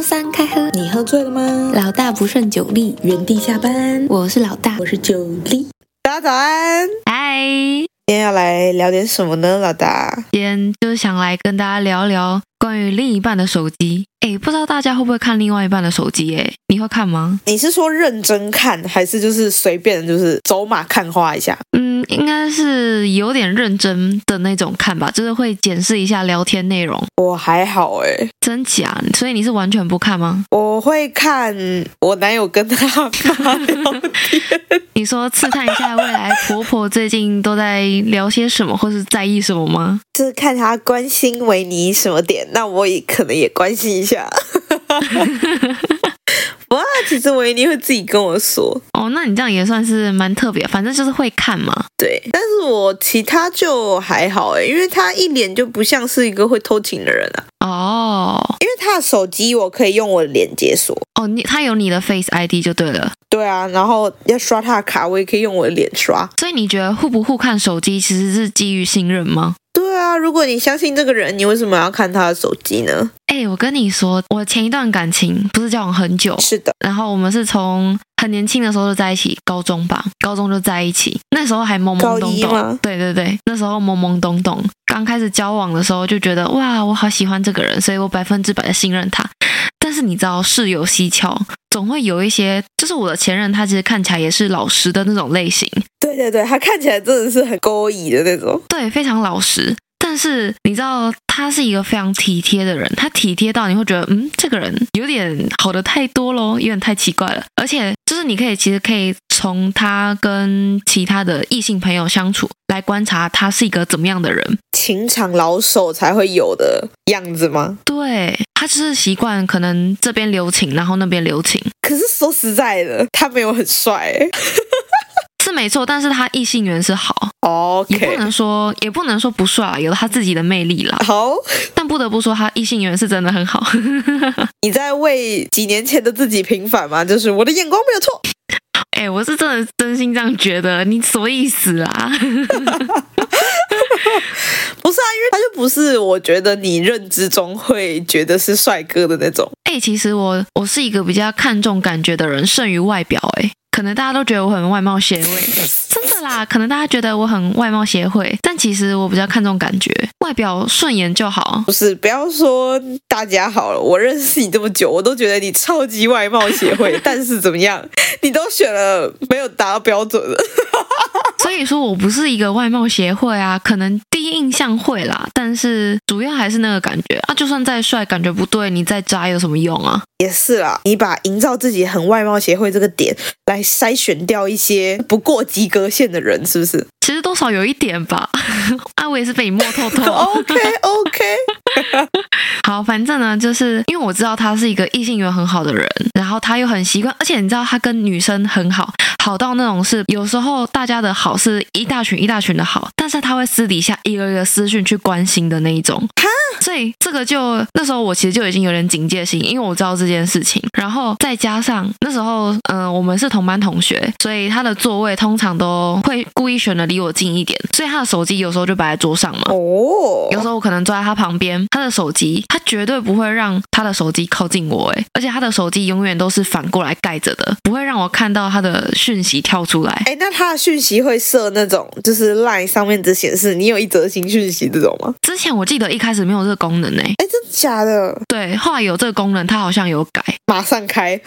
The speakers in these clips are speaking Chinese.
周三开喝，你喝醉了吗？老大不胜酒力，原地下班。我是老大，我是酒力。大家早安，嗨！今天要来聊点什么呢？老大，今天就是想来跟大家聊聊关于另一半的手机。哎，不知道大家会不会看另外一半的手机？哎，你会看吗？你是说认真看，还是就是随便就是走马看花一下？嗯，应该是有点认真的那种看吧，就是会检视一下聊天内容。我还好哎，真假？所以你是完全不看吗？我会看我男友跟他妈聊天。你说刺探一下未来婆婆最近都在聊些什么，或是在意什么吗？就是看他关心维尼什么点，那我也可能也关心一下。哇，其实维尼会自己跟我说哦，那你这样也算是蛮特别，反正就是会看嘛。对，但是我其他就还好哎，因为他一脸就不像是一个会偷情的人啊。哦，因为他的手机我可以用我的脸解锁。哦，你他有你的 Face ID 就对了。对啊，然后要刷他的卡，我也可以用我的脸刷。所以你觉得互不互看手机其实是基于信任吗？对啊，如果你相信这个人，你为什么要看他的手机呢？哎，我跟你说，我前一段感情不是交往很久，是的，然后我们是从很年轻的时候就在一起，高中吧，高中就在一起，那时候还懵懵懂懂，对对对，那时候懵懵懂懂，刚开始交往的时候就觉得哇，我好喜欢这个人，所以我百分之百的信任他。但是你知道，事有蹊跷，总会有一些，就是我的前任，他其实看起来也是老实的那种类型。对对对，他看起来真的是很勾引的那种，对，非常老实。但是你知道，他是一个非常体贴的人，他体贴到你会觉得，嗯，这个人有点好的太多咯，有点太奇怪了。而且，就是你可以其实可以从他跟其他的异性朋友相处来观察他是一个怎么样的人，情场老手才会有的样子吗？对，他就是习惯可能这边留情，然后那边留情。可是说实在的，他没有很帅。是没错，但是他异性缘是好，OK，也不能说也不能说不帅，有他自己的魅力啦。好，但不得不说他异性缘是真的很好。你在为几年前的自己平反吗？就是我的眼光没有错。哎，我是真的真心这样觉得，你什么意思啊？不是啊，因为他就不是我觉得你认知中会觉得是帅哥的那种。哎，其实我我是一个比较看重感觉的人，胜于外表。哎。可能大家都觉得我很外貌协会，真的啦。可能大家觉得我很外貌协会，但其实我比较看重感觉，外表顺眼就好。不是，不要说大家好了，我认识你这么久，我都觉得你超级外貌协会。但是怎么样，你都选了没有达到标准的。所以说我不是一个外貌协会啊，可能第一印象会啦，但是主要还是那个感觉啊。就算再帅，感觉不对，你再渣有什么用啊？也是啦，你把营造自己很外貌协会这个点来筛选掉一些不过及格线的人，是不是？其实多少有一点吧。啊，我也是被你摸透透。OK OK。好，反正呢，就是因为我知道他是一个异性缘很好的人，然后他又很习惯，而且你知道他跟女生很好，好到那种是有时候大家的好是一大群一大群的好，但是他会私底下一个一个私讯去关心的那一种。哈，所以这个就那时候我其实就已经有点警戒心，因为我知道这件事情，然后再加上那时候嗯、呃，我们是同班同学，所以他的座位通常都会故意选的离我近一点，所以他的手机有时候就摆在桌上嘛。哦，有时候我可能坐在他旁边，他的手机他绝对不会让他的手机靠近我，诶，而且他的手机永远都是反过来盖着的，不会让我看到他的讯息跳出来。诶，那他的讯息会设那种就是 Line 上面只显示你有一则新讯息这种吗？之前我记得一开始没有这个功能诶，哎，真的假的？对，后来有这个功能，它好像有改，马上开。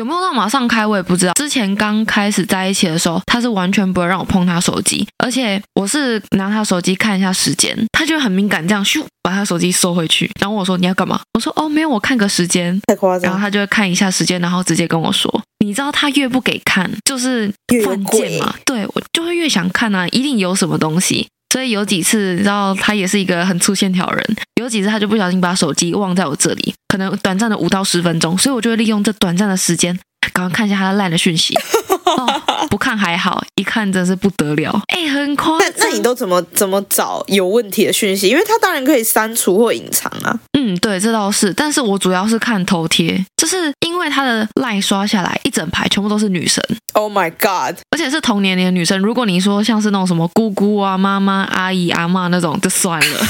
有没有到马上开，我也不知道。之前刚开始在一起的时候，他是完全不会让我碰他手机，而且我是拿他手机看一下时间，他就很敏感，这样咻把他手机收回去。然后我说你要干嘛？我说哦没有，我看个时间。太夸张。然后他就会看一下时间，然后直接跟我说，你知道他越不给看，就是犯贱嘛。对，我就会越想看啊，一定有什么东西。所以有几次，你知道他也是一个很粗线条人。有几次他就不小心把手机忘在我这里，可能短暂的五到十分钟，所以我就会利用这短暂的时间，赶快看一下他的烂的讯息。哦，不看还好，一看真是不得了，哎，很夸张。那那你都怎么怎么找有问题的讯息？因为他当然可以删除或隐藏啊。嗯，对，这倒是。但是我主要是看头贴，就是因为他的赖刷下来一整排全部都是女生。Oh my god！而且是同年龄的女生。如果你说像是那种什么姑姑啊、妈妈、阿姨、阿妈那种，就算了，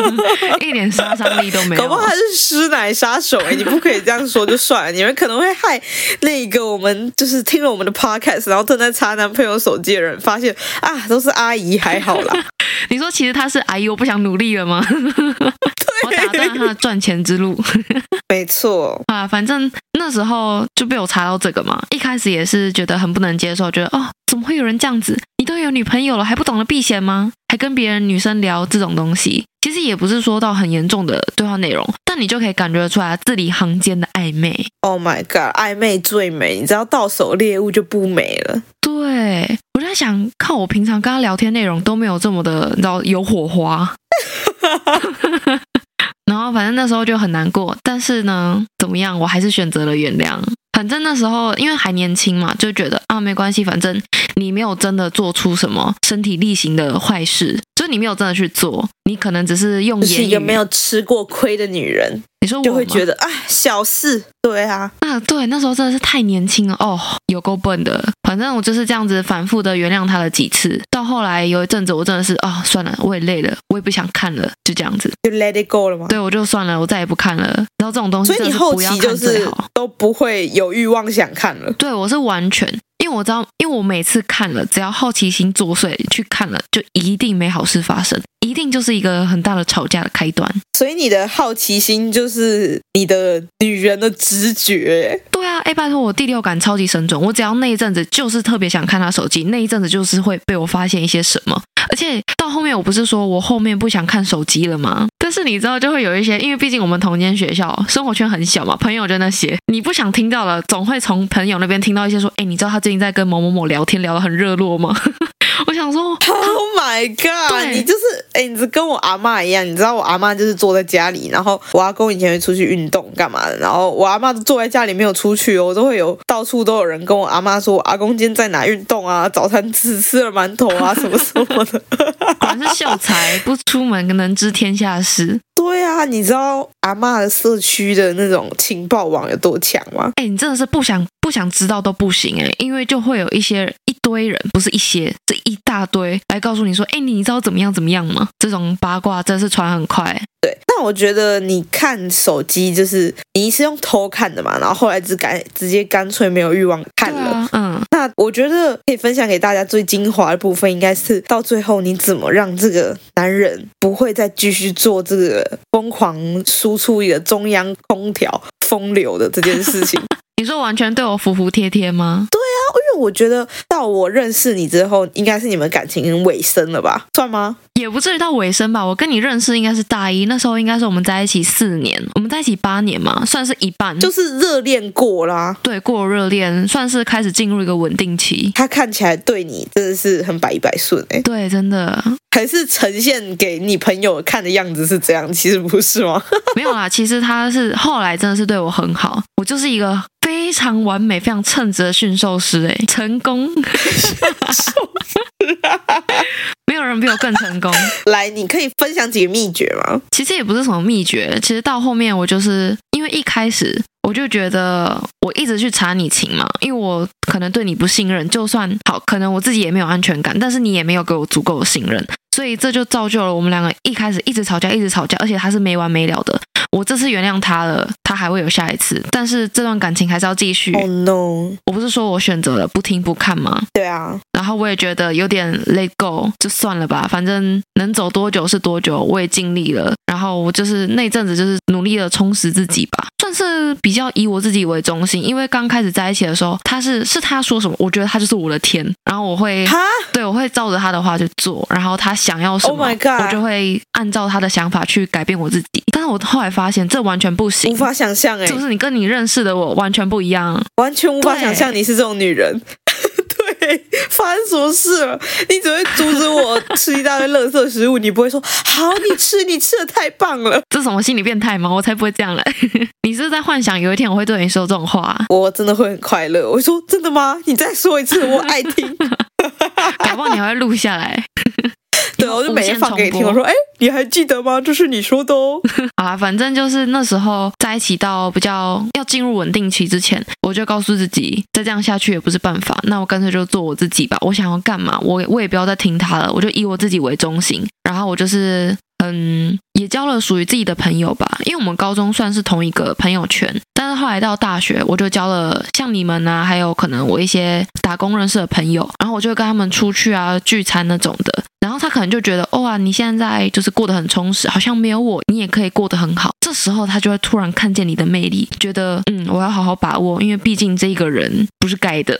一点杀伤力都没有。搞不好他是师奶杀手哎、欸！你不可以这样说就算了，你们可能会害那个我们就是听了我们的 podcast，然后正在查男朋友手机的人，发现啊，都是阿姨，还好啦。你说其实他是阿姨，我不想努力了吗？我打断他的赚钱之路。没错啊，反正那时候就被我查到这个嘛。一开始也是觉得很不能接受，觉得哦，怎么会有人这样子？你都有女朋友了，还不懂得避嫌吗？还跟别人女生聊这种东西？其实也不是说到很严重的对话内容，但你就可以感觉出来字里行间的暧昧。Oh my god，暧昧最美，你知道到手猎物就不美了。对，我在想，看我平常跟他聊天内容都没有这么的，你知道有火花。然后反正那时候就很难过，但是呢，怎么样，我还是选择了原谅。反正那时候因为还年轻嘛，就觉得啊没关系，反正你没有真的做出什么身体力行的坏事，就是你没有真的去做，你可能只是用言语。是一个没有吃过亏的女人。你说我就会觉得啊小事，对啊，啊对，那时候真的是太年轻了哦，有够笨的。反正我就是这样子反复的原谅他了几次，到后来有一阵子我真的是啊、哦、算了，我也累了，我也不想看了，就这样子，就 let it go 了吗？对，我就算了，我再也不看了。然后这种东西，所以你后期就是都不会有欲望想看了。对，我是完全，因为我知道，因为我每次看了，只要好奇心作祟去看了，就一定没好事发生。一定就是一个很大的吵架的开端，所以你的好奇心就是你的女人的直觉。对啊，哎，拜托我第六感超级神准，我只要那一阵子就是特别想看他手机，那一阵子就是会被我发现一些什么。而且到后面我不是说我后面不想看手机了吗？但是你知道就会有一些，因为毕竟我们同间学校，生活圈很小嘛，朋友就那些，你不想听到了，总会从朋友那边听到一些说，哎，你知道他最近在跟某某某聊天，聊得很热络吗？我想说，Oh my God！你就是哎，你是跟我阿嬷一样，你知道我阿嬷就是坐在家里，然后我阿公以前会出去运动干嘛的，然后我阿嬷都坐在家里没有出去哦，我都会有到处都有人跟我阿妈说，我阿公今天在哪运动啊，早餐吃吃了馒头啊，什么什么的。果然是秀才，不出门能知天下事。对啊，你知道阿嬷的社区的那种情报网有多强吗？哎，你真的是不想不想知道都不行哎，因为就会有一些一堆人，不是一些，这一大堆来告诉你说，哎，你知道怎么样怎么样吗？这种八卦真是传很快。对，但我觉得你看手机就是你是用偷看的嘛，然后后来只改直接干脆没有欲望看了。啊、嗯，那我觉得可以分享给大家最精华的部分，应该是到最后你怎么让这个男人不会再继续做这个疯狂输出一个中央空调风流的这件事情。你说完全对我服服帖帖吗？对啊，因为我觉得到我认识你之后，应该是你们感情尾声了吧？算吗？也不至于到尾声吧。我跟你认识应该是大一，那时候应该是我们在一起四年，我们在一起八年嘛，算是一半，就是热恋过啦。对，过了热恋，算是开始进入一个稳定期。他看起来对你真的是很百依百顺哎。对，真的。还是呈现给你朋友看的样子是这样，其实不是吗？没有啦，其实他是后来真的是对我很好，我就是一个非常完美、非常称职的驯兽师哎，成功。没有人比我更成功。来，你可以分享几个秘诀吗？其实也不是什么秘诀，其实到后面我就是因为一开始我就觉得我一直去查你情嘛，因为我可能对你不信任，就算好，可能我自己也没有安全感，但是你也没有给我足够的信任，所以这就造就了我们两个一开始一直吵架，一直吵架，而且他是没完没了的。我这次原谅他了，他还会有下一次，但是这段感情还是要继续。Oh no！我不是说我选择了不听不看吗？对啊。然后我也觉得有点 let go，就算了吧，反正能走多久是多久，我也尽力了。然后我就是那阵子就是努力的充实自己吧，算是比较以我自己为中心。因为刚开始在一起的时候，他是是他说什么，我觉得他就是我的天。然后我会，哈对，我会照着他的话去做。然后他想要什么，Oh 我就会按照他的想法去改变我自己。但是我后来发现这完全不行，无法想象哎，就是你跟你认识的我完全不一样，完全无法想象你是这种女人。对发生什么事了？你只会阻止我吃一大堆垃圾食物，你不会说好，你吃，你吃的太棒了。这什么心理变态吗？我才不会这样嘞！你是，是在幻想有一天我会对你说这种话？我真的会很快乐。我说真的吗？你再说一次，我爱听。搞不好你还会录下来。对，我就每天放给你听。我说，哎，你还记得吗？这是你说的哦。啊，反正就是那时候在一起到比较要进入稳定期之前，我就告诉自己，再这样下去也不是办法。那我干脆就做我自己吧。我想要干嘛，我我也不要再听他了。我就以我自己为中心。然后我就是。嗯，也交了属于自己的朋友吧，因为我们高中算是同一个朋友圈，但是后来到大学，我就交了像你们啊，还有可能我一些打工认识的朋友，然后我就跟他们出去啊聚餐那种的，然后他可能就觉得，哇，你现在就是过得很充实，好像没有我，你也可以过得很好，这时候他就会突然看见你的魅力，觉得，嗯，我要好好把握，因为毕竟这个人不是该的。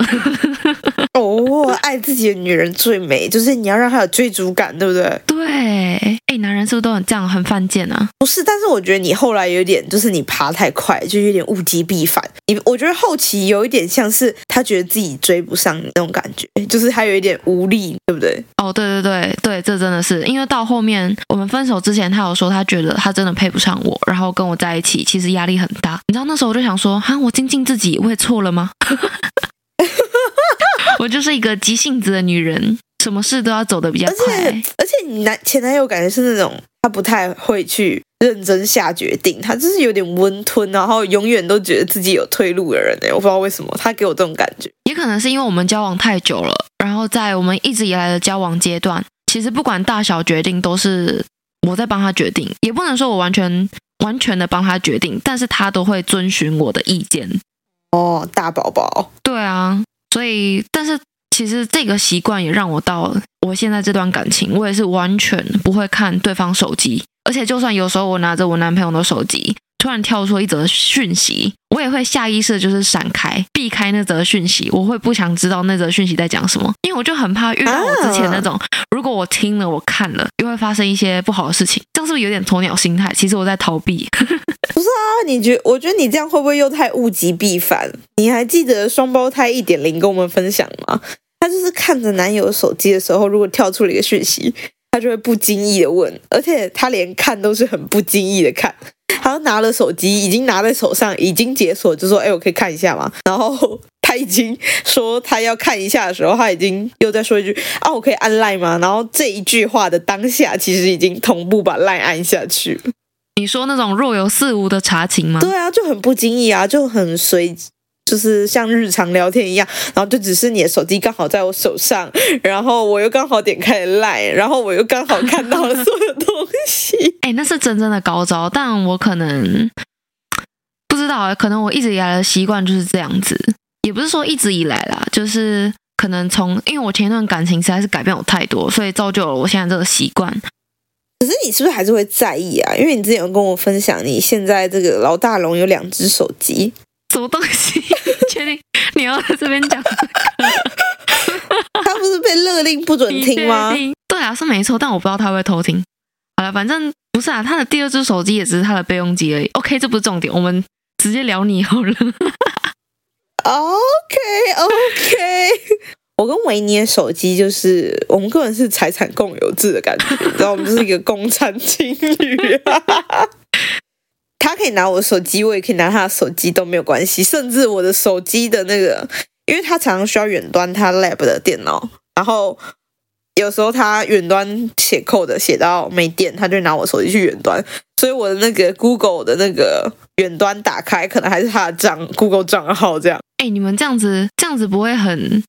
哦，爱自己的女人最美，就是你要让她有追逐感，对不对？对，哎，男人是不是都很这样，很犯贱啊？不是，但是我觉得你后来有点，就是你爬太快，就有点物极必反。你我觉得后期有一点像是他觉得自己追不上你那种感觉，就是他有一点无力，对不对？哦，对对对对，这真的是因为到后面我们分手之前，他有说他觉得他真的配不上我，然后跟我在一起其实压力很大。你知道那时候我就想说，哈，我精进自己，我也错了吗？我就是一个急性子的女人，什么事都要走得比较快。而且，而且你男前男友感觉是那种他不太会去认真下决定，他就是有点温吞，然后永远都觉得自己有退路的人。哎，我不知道为什么他给我这种感觉。也可能是因为我们交往太久了，然后在我们一直以来的交往阶段，其实不管大小决定都是我在帮他决定，也不能说我完全完全的帮他决定，但是他都会遵循我的意见。哦，大宝宝，对啊。所以，但是其实这个习惯也让我到我现在这段感情，我也是完全不会看对方手机，而且就算有时候我拿着我男朋友的手机，突然跳出一则讯息，我也会下意识就是闪开，避开那则讯息，我会不想知道那则讯息在讲什么，我就很怕遇到我之前那种，如果我听了我看了，又会发生一些不好的事情，这样是不是有点鸵鸟心态？其实我在逃避。不是啊，你觉我觉得你这样会不会又太物极必反？你还记得双胞胎一点零跟我们分享吗？他就是看着男友手机的时候，如果跳出了一个讯息，他就会不经意的问，而且他连看都是很不经意的看。他拿了手机，已经拿在手上，已经解锁，就说：“哎，我可以看一下吗？”然后他已经说他要看一下的时候，他已经又在说一句：“啊，我可以按 Line 吗？”然后这一句话的当下，其实已经同步把 Line 按下去。你说那种若有似无的查情吗？对啊，就很不经意啊，就很随，就是像日常聊天一样。然后就只是你的手机刚好在我手上，然后我又刚好点开了 Line，然后我又刚好看到了所有东西。哎，那是真正的高招，但我可能不知道，可能我一直以来的习惯就是这样子，也不是说一直以来啦，就是可能从因为我前一段感情实在是改变我太多，所以造就了我现在这个习惯。可是你是不是还是会在意啊？因为你之前有跟我分享，你现在这个老大龙有两只手机，什么东西？确定你要在这边讲？他不是被勒令不准听吗？对啊，是没错，但我不知道他会偷听。好了，反正不是啊，他的第二只手机也只是他的备用机而已。OK，这不是重点，我们直接聊你好了。OK OK。我跟维尼的手机就是我们个人是财产共有制的感觉，然后我们就是一个共产情侣。他可以拿我的手机，我也可以拿他的手机，都没有关系。甚至我的手机的那个，因为他常常需要远端他 lab 的电脑，然后有时候他远端写 code 写到没电，他就拿我手机去远端，所以我的那个 Google 的那个远端打开，可能还是他的账 Google 账号这样。哎，你们这样子这样子不会很？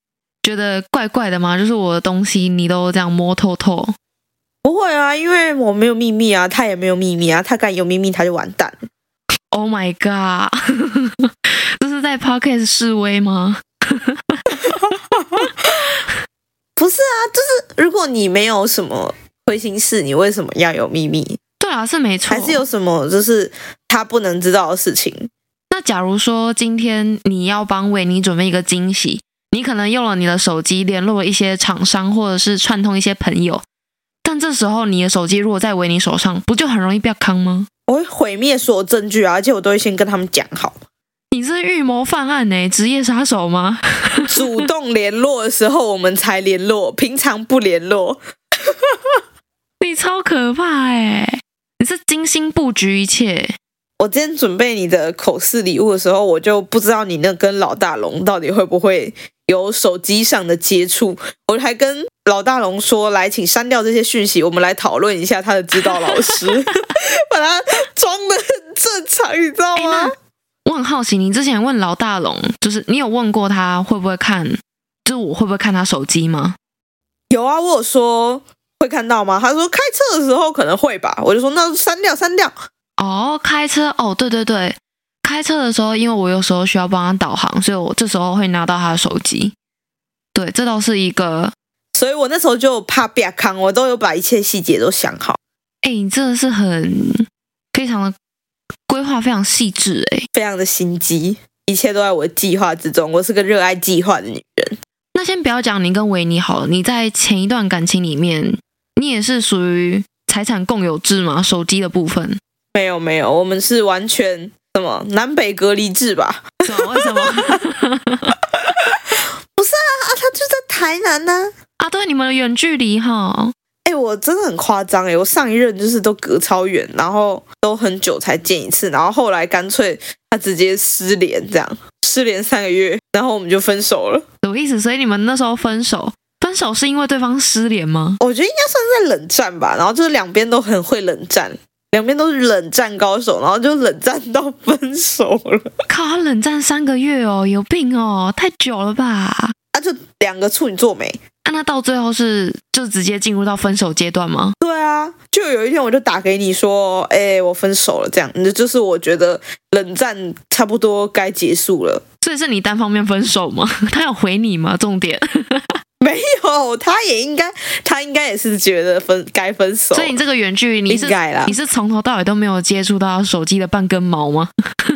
觉得怪怪的吗？就是我的东西你都这样摸透透？不会啊，因为我没有秘密啊，他也没有秘密啊，他敢有秘密他就完蛋。Oh my god！这是在 Podcast 示威吗？不是啊，就是如果你没有什么亏心事，你为什么要有秘密？对啊，是没错。还是有什么就是他不能知道的事情？那假如说今天你要帮维尼准备一个惊喜。你可能用了你的手机联络了一些厂商，或者是串通一些朋友，但这时候你的手机如果在维尼手上，不就很容易被坑吗？我会毁灭所有证据啊，而且我都会先跟他们讲好。你是预谋犯案呢？职业杀手吗？主动联络的时候我们才联络，平常不联络。你超可怕哎！你是精心布局一切。我今天准备你的口试礼物的时候，我就不知道你那跟老大龙到底会不会有手机上的接触。我还跟老大龙说：“来，请删掉这些讯息，我们来讨论一下他的指导老师，把他装的很正常，你知道吗？”很好奇，你之前问老大龙，就是你有问过他会不会看，就是我会不会看他手机吗？有啊，我有说会看到吗？他说开车的时候可能会吧，我就说那删掉，删掉。哦，开车哦，对对对，开车的时候，因为我有时候需要帮他导航，所以我这时候会拿到他的手机。对，这倒是一个，所以我那时候就怕别康，我都有把一切细节都想好。哎，你真的是很非常的规划，非常细致，哎，非常的心机，一切都在我的计划之中。我是个热爱计划的女人。那先不要讲你跟维尼好了，你在前一段感情里面，你也是属于财产共有制吗？手机的部分。没有没有，我们是完全什么南北隔离制吧？什么？为什么？不是啊啊，他就在台南呢啊！对，你们的远距离哈。哎，我真的很夸张哎，我上一任就是都隔超远，然后都很久才见一次，然后后来干脆他直接失联，这样失联三个月，然后我们就分手了。什么意思？所以你们那时候分手，分手是因为对方失联吗？我觉得应该算是在冷战吧，然后就是两边都很会冷战。两边都是冷战高手，然后就冷战到分手了。靠，他冷战三个月哦，有病哦，太久了吧？啊，就两个处女座没？啊，那到最后是就直接进入到分手阶段吗？对啊，就有一天我就打给你说，哎、欸，我分手了，这样，那就是我觉得冷战差不多该结束了。所以是你单方面分手吗？他有回你吗？重点。没有，他也应该，他应该也是觉得分该分手。所以你这个远距离，你是你是从头到尾都没有接触到手机的半根毛吗？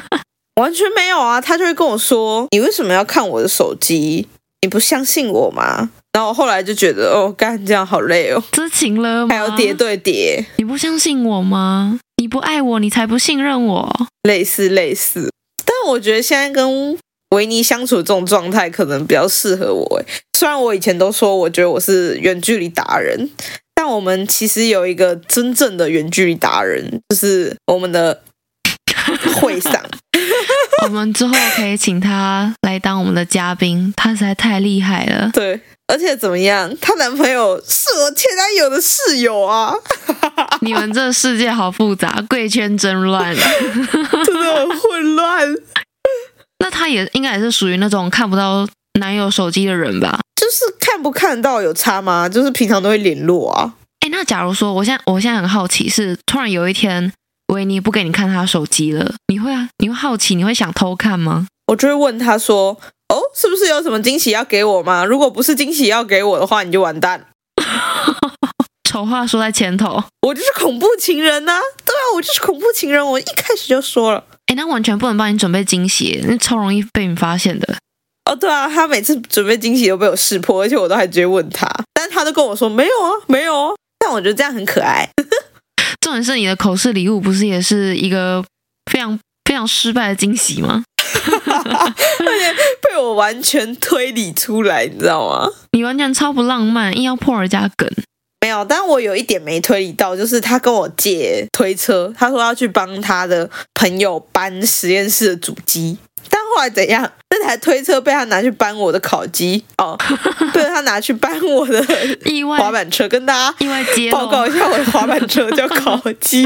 完全没有啊！他就会跟我说：“你为什么要看我的手机？你不相信我吗？”然后我后来就觉得，哦，干这样好累哦，知情了吗？还要叠对叠，你不相信我吗？你不爱我，你才不信任我。类似类似，但我觉得现在跟。维尼相处这种状态可能比较适合我诶，虽然我以前都说我觉得我是远距离达人，但我们其实有一个真正的远距离达人，就是我们的会长。我们之后可以请他来当我们的嘉宾，他实在太厉害了。对，而且怎么样？她男朋友是我前男友的室友啊！你们这世界好复杂，贵圈真乱，真的很混乱。那他也应该也是属于那种看不到男友手机的人吧？就是看不看到有差吗？就是平常都会联络啊。哎，那假如说我现在我现在很好奇，是突然有一天维尼不给你看他手机了，你会啊？你会好奇？你会想偷看吗？我就会问他说：“哦，是不是有什么惊喜要给我吗？如果不是惊喜要给我的话，你就完蛋。”丑话说在前头，我就是恐怖情人呐、啊！对啊，我就是恐怖情人，我一开始就说了。哎，那完全不能帮你准备惊喜，那超容易被你发现的。哦，对啊，他每次准备惊喜都被我识破，而且我都还直接问他，但是他都跟我说没有啊，没有啊。但我觉得这样很可爱。重点是你的口试礼物不是也是一个非常非常失败的惊喜吗？而 且被我完全推理出来，你知道吗？你完全超不浪漫，硬要破人家梗。没有，但我有一点没推理到，就是他跟我借推车，他说要去帮他的朋友搬实验室的主机，但后来怎样？那台推车被他拿去搬我的烤鸡。哦，被他拿去搬我的意外。滑板车，跟大家意外报告一下，我的滑板车叫烤鸡，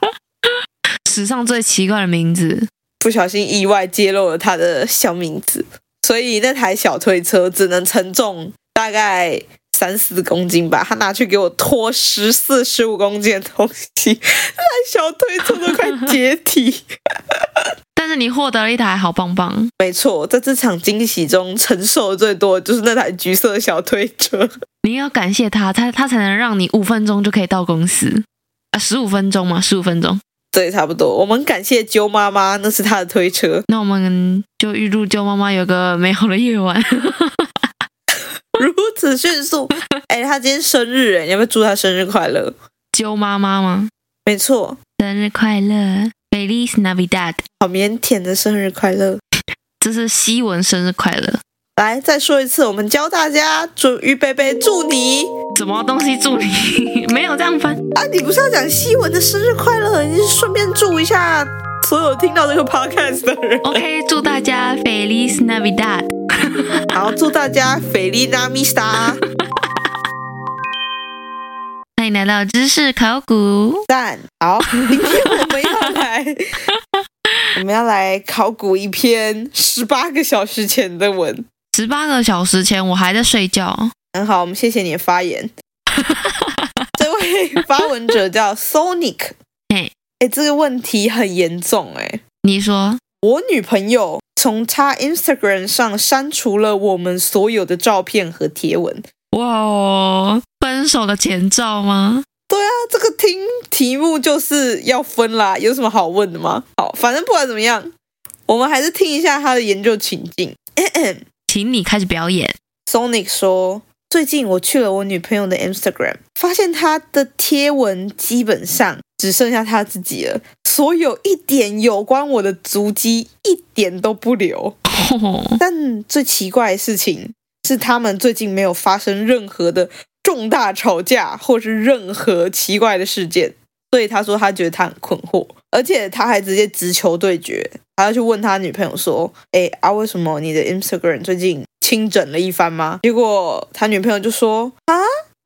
史上最奇怪的名字，不小心意外揭露了他的小名字，所以那台小推车只能承重大概。三四公斤吧，他拿去给我拖十四十五公斤的东西，那小推车都快解体。但是你获得了一台好棒棒，没错，在这场惊喜中承受的最多的就是那台橘色小推车。你要感谢他，他他才能让你五分钟就可以到公司啊，十五分钟吗？十五分钟，对，差不多。我们感谢啾妈妈，那是她的推车。那我们就预祝啾妈妈有个美好的夜晚。如此迅速，哎，他今天生日，哎，你要不要祝她生日快乐？啾妈妈吗？没错，生日快乐，Feliz Navidad，好腼腆的生日快乐，这是西文生日快乐。来再说一次，我们教大家祝预备备祝你什么东西祝你？没有这样翻啊！你不是要讲希文的生日快乐？你顺便祝一下所有听到这个 podcast 的人。OK，祝大家 Feliz Navidad，好，祝大家 Feliz Navidad。欢迎来到知识考古。赞，好，今天我们要来，我们要来考古一篇十八个小时前的文。十八个小时前，我还在睡觉。很好，我们谢谢你的发言。这位发文者叫 Sonic。哎，哎，这个问题很严重哎。你说，我女朋友从她 Instagram 上删除了我们所有的照片和贴文。哇哦，分手的前兆吗？对啊，这个听题目就是要分啦，有什么好问的吗？好，反正不管怎么样，我们还是听一下他的研究情境。咳咳请你开始表演。Sonic 说：“最近我去了我女朋友的 Instagram，发现她的贴文基本上只剩下她自己了，所有一点有关我的足迹一点都不留。但最奇怪的事情是，他们最近没有发生任何的重大吵架，或是任何奇怪的事件。所以他说他觉得他很困惑，而且他还直接直球对决。”他要去问他女朋友说：“哎啊，为什么你的 Instagram 最近清整了一番吗？”结果他女朋友就说：“啊，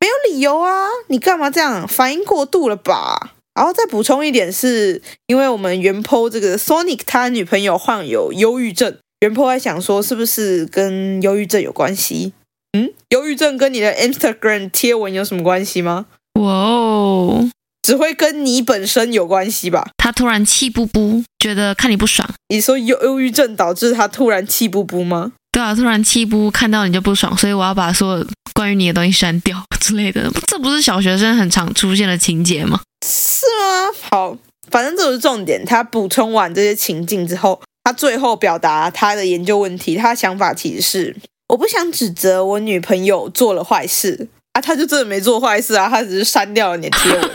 没有理由啊，你干嘛这样？反应过度了吧？”然后再补充一点是，因为我们原 po 这个 Sonic 他女朋友患有忧郁症，原 po 还想说是不是跟忧郁症有关系？嗯，忧郁症跟你的 Instagram 贴文有什么关系吗？哇哦！只会跟你本身有关系吧？他突然气不不，觉得看你不爽。你说忧忧郁症导致他突然气不不吗？对啊，突然气不，看到你就不爽，所以我要把所有关于你的东西删掉之类的。这不是小学生很常出现的情节吗？是吗？好，反正这不是重点。他补充完这些情境之后，他最后表达他的研究问题。他的想法其实是：我不想指责我女朋友做了坏事啊，他就真的没做坏事啊，他只是删掉了你的贴文。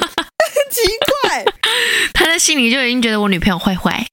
奇怪，他在心里就已经觉得我女朋友坏坏。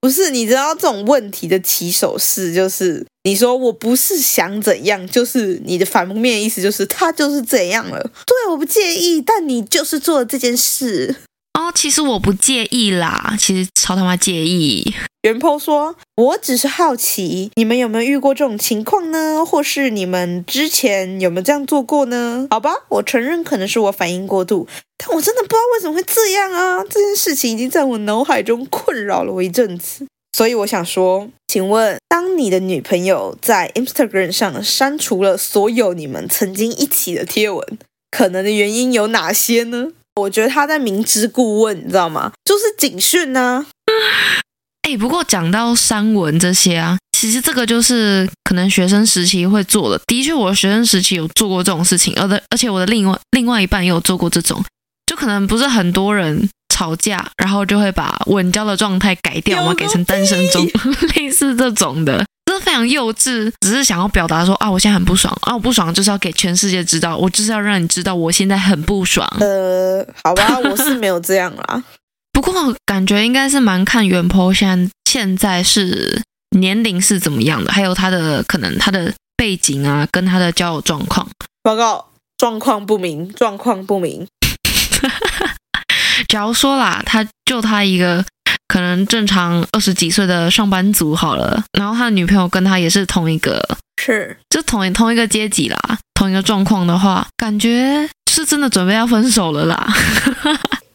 不是，你知道这种问题的起手式就是你说我不是想怎样，就是你的反面意思就是他就是怎样了。对，我不介意，但你就是做了这件事。哦，其实我不介意啦，其实超他妈介意。原 po 说：“我只是好奇，你们有没有遇过这种情况呢？或是你们之前有没有这样做过呢？”好吧，我承认可能是我反应过度，但我真的不知道为什么会这样啊！这件事情已经在我脑海中困扰了我一阵子，所以我想说，请问，当你的女朋友在 Instagram 上删除了所有你们曾经一起的贴文，可能的原因有哪些呢？我觉得她在明知故问，你知道吗？就是警讯呢、啊。哎、欸，不过讲到删文这些啊，其实这个就是可能学生时期会做的。的确，我学生时期有做过这种事情，而的而且我的另外另外一半也有做过这种。就可能不是很多人吵架，然后就会把稳交的状态改掉，我们改成单身中，类似这种的。这非常幼稚，只是想要表达说啊，我现在很不爽啊，我不爽就是要给全世界知道，我就是要让你知道我现在很不爽。呃，好吧，我是没有这样啦。不过感觉应该是蛮看原 po 现现在是年龄是怎么样的，还有他的可能他的背景啊，跟他的交友状况。报告状况不明，状况不明。假如说啦，他就他一个。可能正常二十几岁的上班族好了，然后他的女朋友跟他也是同一个，是就同一同一个阶级啦，同一个状况的话，感觉是真的准备要分手了啦。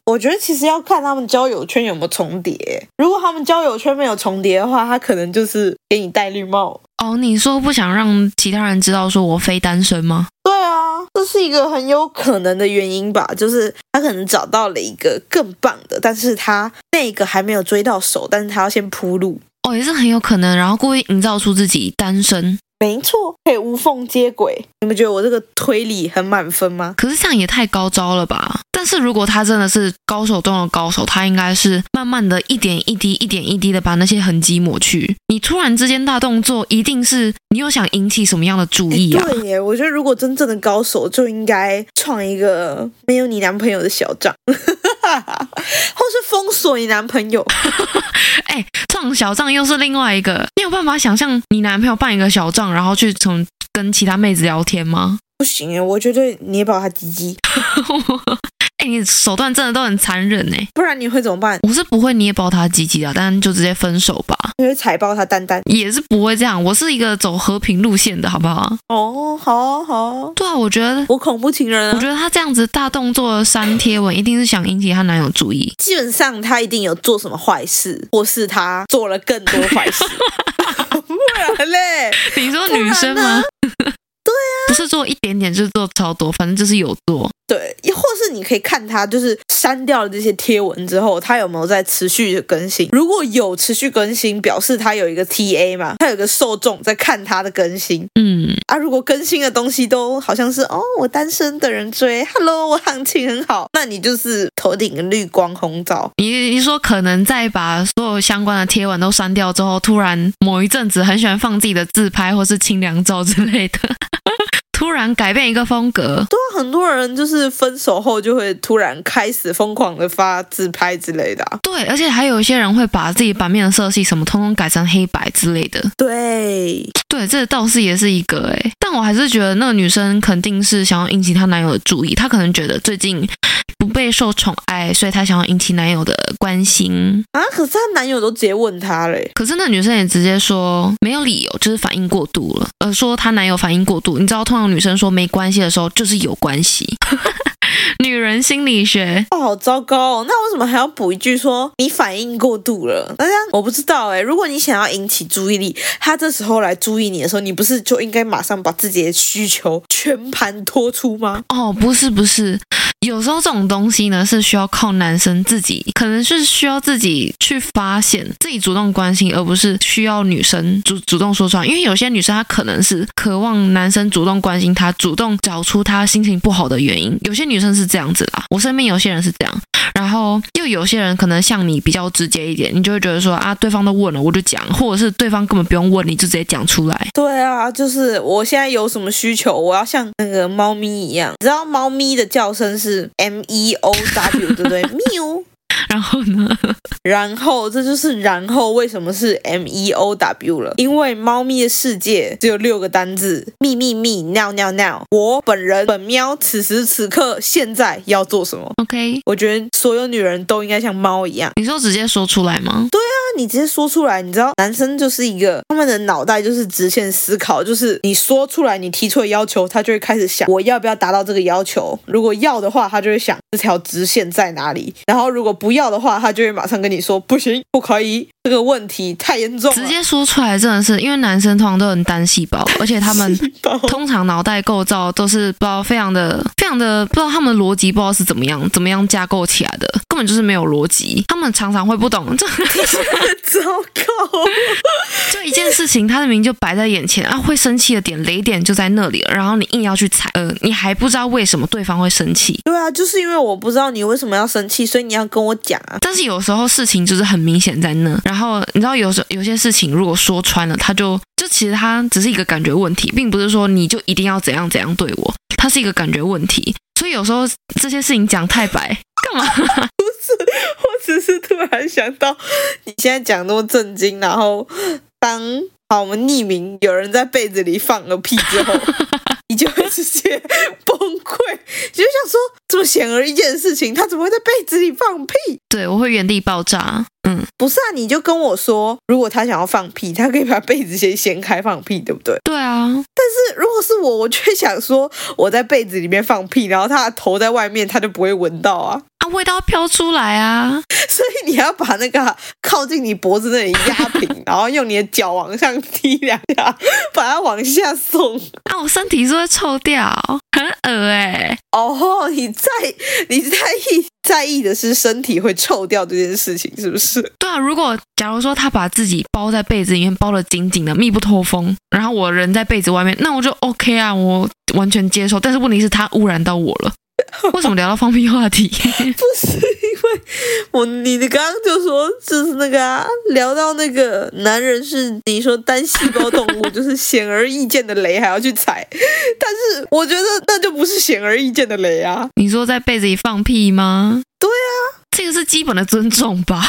我觉得其实要看他们交友圈有没有重叠，如果他们交友圈没有重叠的话，他可能就是给你戴绿帽。哦，你说不想让其他人知道说我非单身吗？对啊，这是一个很有可能的原因吧，就是他可能找到了一个更棒的，但是他那个还没有追到手，但是他要先铺路。哦，也是很有可能，然后故意营造出自己单身。没错，可以无缝接轨。你们觉得我这个推理很满分吗？可是这样也太高招了吧！但是如果他真的是高手中的高手，他应该是慢慢的一点一滴、一点一滴的把那些痕迹抹去。你突然之间大动作，一定是你又想引起什么样的注意啊？对耶，我觉得如果真正的高手就应该创一个没有你男朋友的小账，或是封锁你男朋友。哎，创，小账又是另外一个。你有办法想象你男朋友办一个小账，然后去从跟其他妹子聊天吗？不行，我绝对捏爆他鸡鸡。哎，你手段真的都很残忍哎，不然你会怎么办？我是不会捏爆他鸡鸡的，但就直接分手吧。你会踩爆他蛋蛋？也是不会这样，我是一个走和平路线的，好不好？哦，好啊，好啊。对啊，我觉得我恐怖情人啊。我觉得他这样子大动作删贴文，一定是想引起他男友注意。基本上他一定有做什么坏事，或是他做了更多坏事。不然嘞？你说女生吗？对啊，不是做一点点，就是做超多，反正就是有做。对，也或是你可以看他，就是删掉了这些贴文之后，他有没有在持续的更新？如果有持续更新，表示他有一个 TA 嘛，他有个受众在看他的更新。嗯啊，如果更新的东西都好像是哦，我单身的人追，Hello，我行情很好，那你就是头顶绿光红照。你你说可能在把所有相关的贴文都删掉之后，突然某一阵子很喜欢放自己的自拍或是清凉照之类的。突然改变一个风格，对啊，很多人就是分手后就会突然开始疯狂的发自拍之类的啊。对，而且还有一些人会把自己版面的色系什么通通改成黑白之类的。对，对，这倒是也是一个诶，但我还是觉得那个女生肯定是想要引起她男友的注意，她可能觉得最近不备受宠爱，所以她想要引起男友的关心啊。可是她男友都直接问她嘞，可是那女生也直接说没有理由，就是反应过度了，呃，说她男友反应过度，你知道通常。女生说没关系的时候，就是有关系。女人心理学哦，好糟糕哦！那为什么还要补一句说你反应过度了？那这样我不知道哎。如果你想要引起注意力，他这时候来注意你的时候，你不是就应该马上把自己的需求全盘托出吗？哦，不是不是。有时候这种东西呢，是需要靠男生自己，可能是需要自己去发现，自己主动关心，而不是需要女生主主动说出来。因为有些女生她可能是渴望男生主动关心她，主动找出她心情不好的原因。有些女生是这样子啦，我身边有些人是这样，然后又有些人可能像你比较直接一点，你就会觉得说啊，对方都问了，我就讲，或者是对方根本不用问，你就直接讲出来。对啊，就是我现在有什么需求，我要像那个猫咪一样，你知道猫咪的叫声是。M E O W 对不对？喵。然后呢？然后这就是然后为什么是 M E O W 了？因为猫咪的世界只有六个单字：咪咪咪、尿尿尿。我本人本喵，此时此刻现在要做什么？OK，我觉得所有女人都应该像猫一样。你说直接说出来吗？对啊，你直接说出来。你知道，男生就是一个他们的脑袋就是直线思考，就是你说出来，你提出的要求，他就会开始想我要不要达到这个要求。如果要的话，他就会想这条直线在哪里。然后如果不要的话，他就会马上跟你说不行，不可以，这个问题太严重了。直接说出来真的是，因为男生通常都很单细胞，而且他们通常脑袋构造都是不知道非常的、非常的不知道他们的逻辑不知道是怎么样、怎么样架构起来的，根本就是没有逻辑。他们常常会不懂，这很 糟糕。就一件事情，他的名就摆在眼前啊，会生气的点雷点就在那里了，然后你硬要去踩，呃，你还不知道为什么对方会生气。对啊，就是因为我不知道你为什么要生气，所以你要跟我讲啊。但是有时候事情就是很明显在那，然后你知道有时候有些事情如果说穿了，他就就其实他只是一个感觉问题，并不是说你就一定要怎样怎样对我，他是一个感觉问题。所以有时候这些事情讲太白干嘛？不是，我只是突然想到你现在讲那么震惊，然后当好我们匿名有人在被子里放个屁之后。你就会直接崩溃，你就想说这么显而易见的事情，他怎么会在被子里放屁？对，我会原地爆炸。嗯，不是啊，你就跟我说，如果他想要放屁，他可以把被子先掀开放屁，对不对？对啊。但是如果是我，我却想说，我在被子里面放屁，然后他的头在外面，他就不会闻到啊。啊，味道飘出来啊！所以你要把那个靠近你脖子那里压平，然后用你的脚往上踢两下，把它往下送。啊，我身体是会臭掉，很恶哎。哦，你在你在意在意的是身体会臭掉这件事情，是不是？对啊，如果假如说他把自己包在被子里面，包的紧紧的，密不透风，然后我人在被子外面，那我就 OK 啊，我完全接受。但是问题是，他污染到我了。为什么聊到放屁话题？不是因为我，你你刚刚就说就是那个啊，聊到那个男人是你说单细胞动物，就是显而易见的雷还要去踩，但是我觉得那就不是显而易见的雷啊。你说在被子里放屁吗？对啊，这个是基本的尊重吧。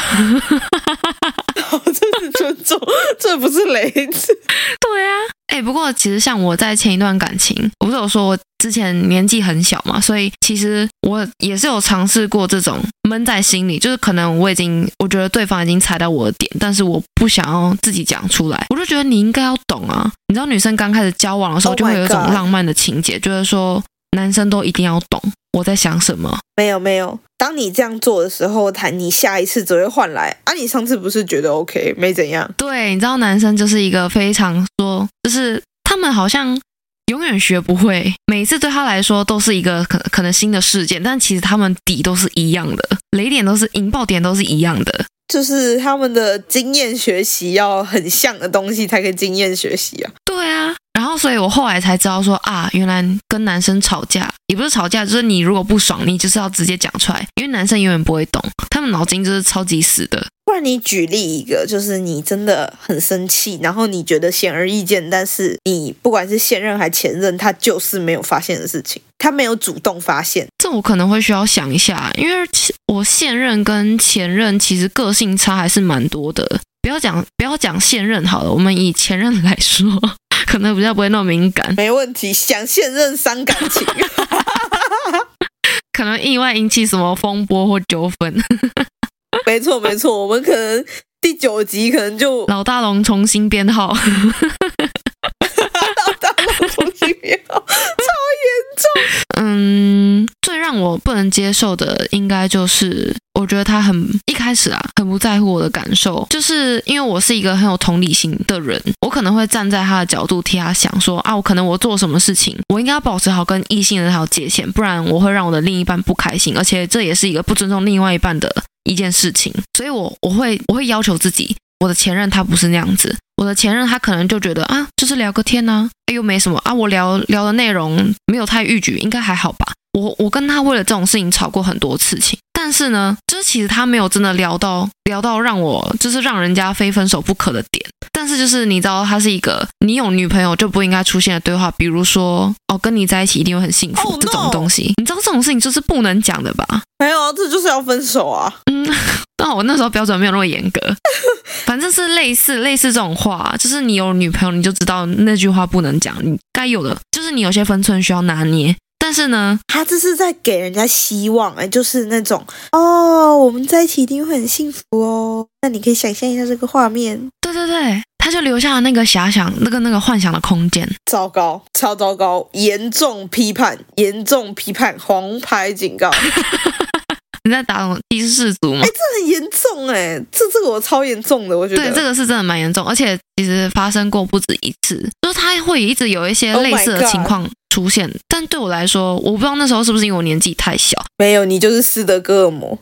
这是尊重，这不是雷子。对啊，哎、欸，不过其实像我在前一段感情，我不是有说我之前年纪很小嘛，所以其实我也是有尝试过这种闷在心里，就是可能我已经我觉得对方已经踩到我的点，但是我不想要自己讲出来，我就觉得你应该要懂啊。你知道女生刚开始交往的时候就会有一种浪漫的情节，就是说男生都一定要懂我在想什么。没有没有，当你这样做的时候，谈你下一次只会换来啊。你上次不是觉得 OK 没怎样？对，你知道男生就是一个非常说，就是他们好像永远学不会，每次对他来说都是一个可可能新的事件，但其实他们底都是一样的，雷点都是引爆点都是一样的。就是他们的经验学习要很像的东西才可以经验学习啊。对啊，然后所以我后来才知道说啊，原来跟男生吵架也不是吵架，就是你如果不爽，你就是要直接讲出来，因为男生永远不会懂，他们脑筋就是超级死的。不然你举例一个，就是你真的很生气，然后你觉得显而易见，但是你不管是现任还前任，他就是没有发现的事情，他没有主动发现。这我可能会需要想一下，因为我现任跟前任其实个性差还是蛮多的。不要讲不要讲现任好了，我们以前任来说，可能比较不会那么敏感。没问题，想现任伤感情，可能意外引起什么风波或纠纷。没错没错，我们可能第九集可能就老大龙重新编号，老大龙重新编号，超严重。嗯，最让我不能接受的，应该就是我觉得他很一开始啊，很不在乎我的感受，就是因为我是一个很有同理心的人，我可能会站在他的角度替他想说，啊，我可能我做什么事情，我应该要保持好跟异性的那条界限，不然我会让我的另一半不开心，而且这也是一个不尊重另外一半的。一件事情，所以我我会我会要求自己，我的前任他不是那样子，我的前任他可能就觉得啊，就是聊个天呐，哎又没什么啊，我聊聊的内容没有太逾矩，应该还好吧。我我跟他为了这种事情吵过很多次情，但是呢，这其实他没有真的聊到聊到让我就是让人家非分手不可的点。但是就是你知道，他是一个你有女朋友就不应该出现的对话，比如说哦，跟你在一起一定会很幸福、oh, 这种东西，你知道这种事情就是不能讲的吧？没有啊，这就是要分手啊。嗯，但我那时候标准没有那么严格，反正是类似类似这种话，就是你有女朋友你就知道那句话不能讲，你该有的就是你有些分寸需要拿捏。但是呢，他这是在给人家希望哎，就是那种哦，我们在一起一定会很幸福哦。那你可以想象一下这个画面。对对对，他就留下了那个遐想，那个那个幻想的空间。糟糕，超糟糕，严重批判，严重批判，黄牌警告。你在打什么低世俗吗？哎，这很严重哎，这这个我超严重的，我觉得。对，这个是真的蛮严重，而且其实发生过不止一次，会一直有一些类似的情况。出现，但对我来说，我不知道那时候是不是因为我年纪太小。没有，你就是斯德哥尔摩。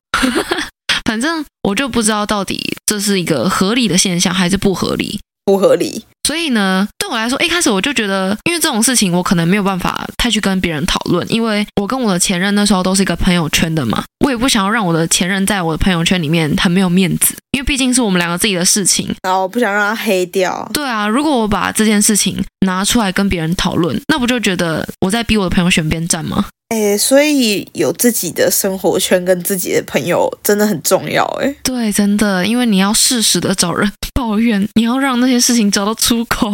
反正我就不知道到底这是一个合理的现象还是不合理。不合理。所以呢，对我来说，一开始我就觉得，因为这种事情我可能没有办法太去跟别人讨论，因为我跟我的前任那时候都是一个朋友圈的嘛，我也不想要让我的前任在我的朋友圈里面很没有面子，因为毕竟是我们两个自己的事情，然后我不想让他黑掉。对啊，如果我把这件事情拿出来跟别人讨论，那不就觉得我在逼我的朋友选边站吗？哎，所以有自己的生活圈跟自己的朋友真的很重要哎。对，真的，因为你要适时的找人抱怨，你要让那些事情找到出口。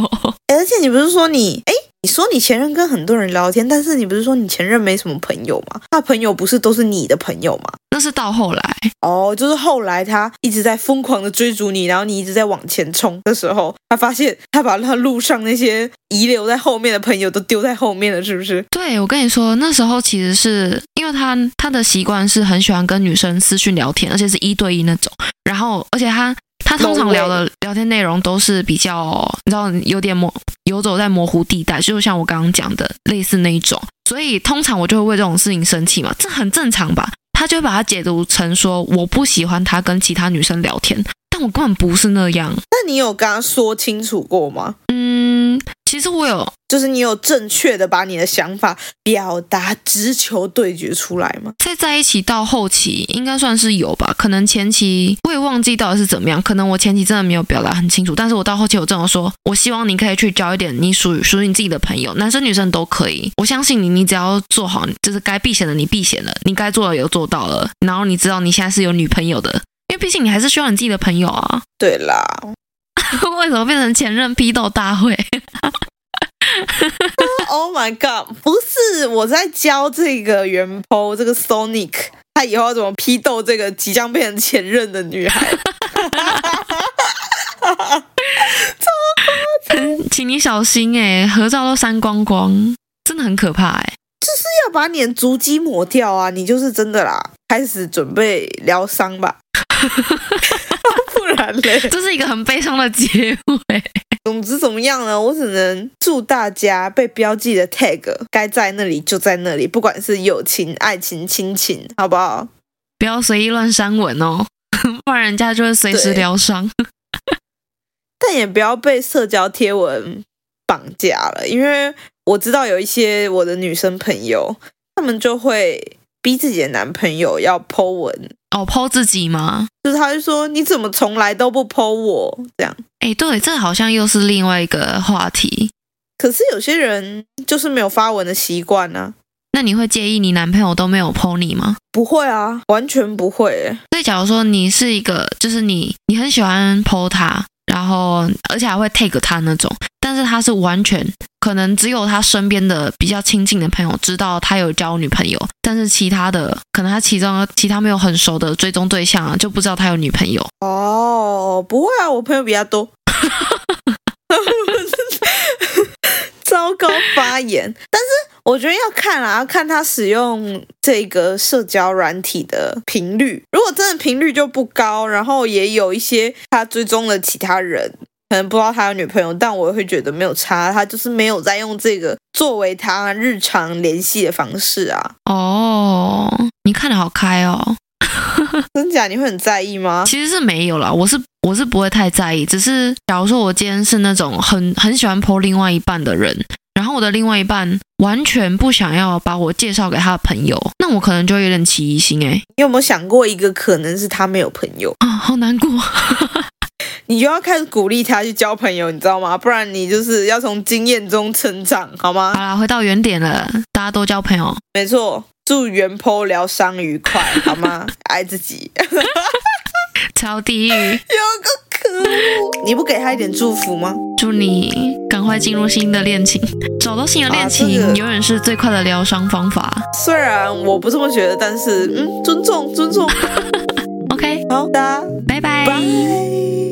而且你不是说你哎？你说你前任跟很多人聊天，但是你不是说你前任没什么朋友吗？他朋友不是都是你的朋友吗？那是到后来哦，就是后来他一直在疯狂的追逐你，然后你一直在往前冲的时候，他发现他把他路上那些遗留在后面的朋友都丢在后面了，是不是？对，我跟你说，那时候其实是因为他他的习惯是很喜欢跟女生私讯聊天，而且是一对一那种，然后而且他。他通常聊的聊天内容都是比较，你知道，有点模游走在模糊地带，就像我刚刚讲的类似那一种，所以通常我就会为这种事情生气嘛，这很正常吧？他就会把它解读成说我不喜欢他跟其他女生聊天，但我根本不是那样。那你有跟他说清楚过吗？嗯。其实我有，就是你有正确的把你的想法表达，直球对决出来吗？在在一起到后期，应该算是有吧。可能前期我也忘记到底是怎么样，可能我前期真的没有表达很清楚。但是我到后期我这么说，我希望你可以去交一点你属于属于你自己的朋友，男生女生都可以。我相信你，你只要做好，就是该避险的你避险了，你该做的也做到了。然后你知道你现在是有女朋友的，因为毕竟你还是需要你自己的朋友啊。对啦。为什么变成前任批斗 大会 Oh my god！不是我在教这个原 po 这个 Sonic，他以后要怎么批斗这个即将变成前任的女孩？超夸请你小心哎、欸，合照都删光光，真的很可怕哎、欸。就是要把你的足迹抹掉啊！你就是真的啦，开始准备疗伤吧。不然嘞，这是一个很悲伤的结尾。总之怎么样呢？我只能祝大家被标记的 tag 该在那里就在那里，不管是友情、爱情、亲情，好不好？不要随意乱删文哦，不然人家就会随时疗伤。但也不要被社交贴文绑架了，因为我知道有一些我的女生朋友，她们就会逼自己的男朋友要 po 文。哦，po 自己吗？就是他就说，你怎么从来都不 po 我这样？哎，对，这好像又是另外一个话题。可是有些人就是没有发文的习惯呢。那你会介意你男朋友都没有 po 你吗？不会啊，完全不会。所以假如说你是一个，就是你你很喜欢 po 他，然后而且还会 take 他那种，但是他是完全。可能只有他身边的比较亲近的朋友知道他有交女朋友，但是其他的可能他其中其他没有很熟的追踪对象啊，就不知道他有女朋友。哦，不会啊，我朋友比较多。糟糕发言，但是我觉得要看啦，要看他使用这个社交软体的频率。如果真的频率就不高，然后也有一些他追踪了其他人。可能不知道他有女朋友，但我会觉得没有差，他就是没有在用这个作为他日常联系的方式啊。哦，你看的好开哦，真假？你会很在意吗？其实是没有啦，我是我是不会太在意，只是假如说我今天是那种很很喜欢 po 另外一半的人，然后我的另外一半完全不想要把我介绍给他的朋友，那我可能就会有点起疑心诶。你有没有想过一个可能是他没有朋友 啊？好难过。你就要开始鼓励他去交朋友，你知道吗？不然你就是要从经验中成长，好吗？好啦，回到原点了，大家都交朋友。没错，祝原 po 疗伤愉快，好吗？爱自己。超地狱，有个！你不给他一点祝福吗？祝你赶快进入新的恋情，找到新的恋情，啊这个、永远是最快的疗伤方法。虽然我不这么觉得，但是嗯，尊重，尊重。OK，好的，拜拜。Bye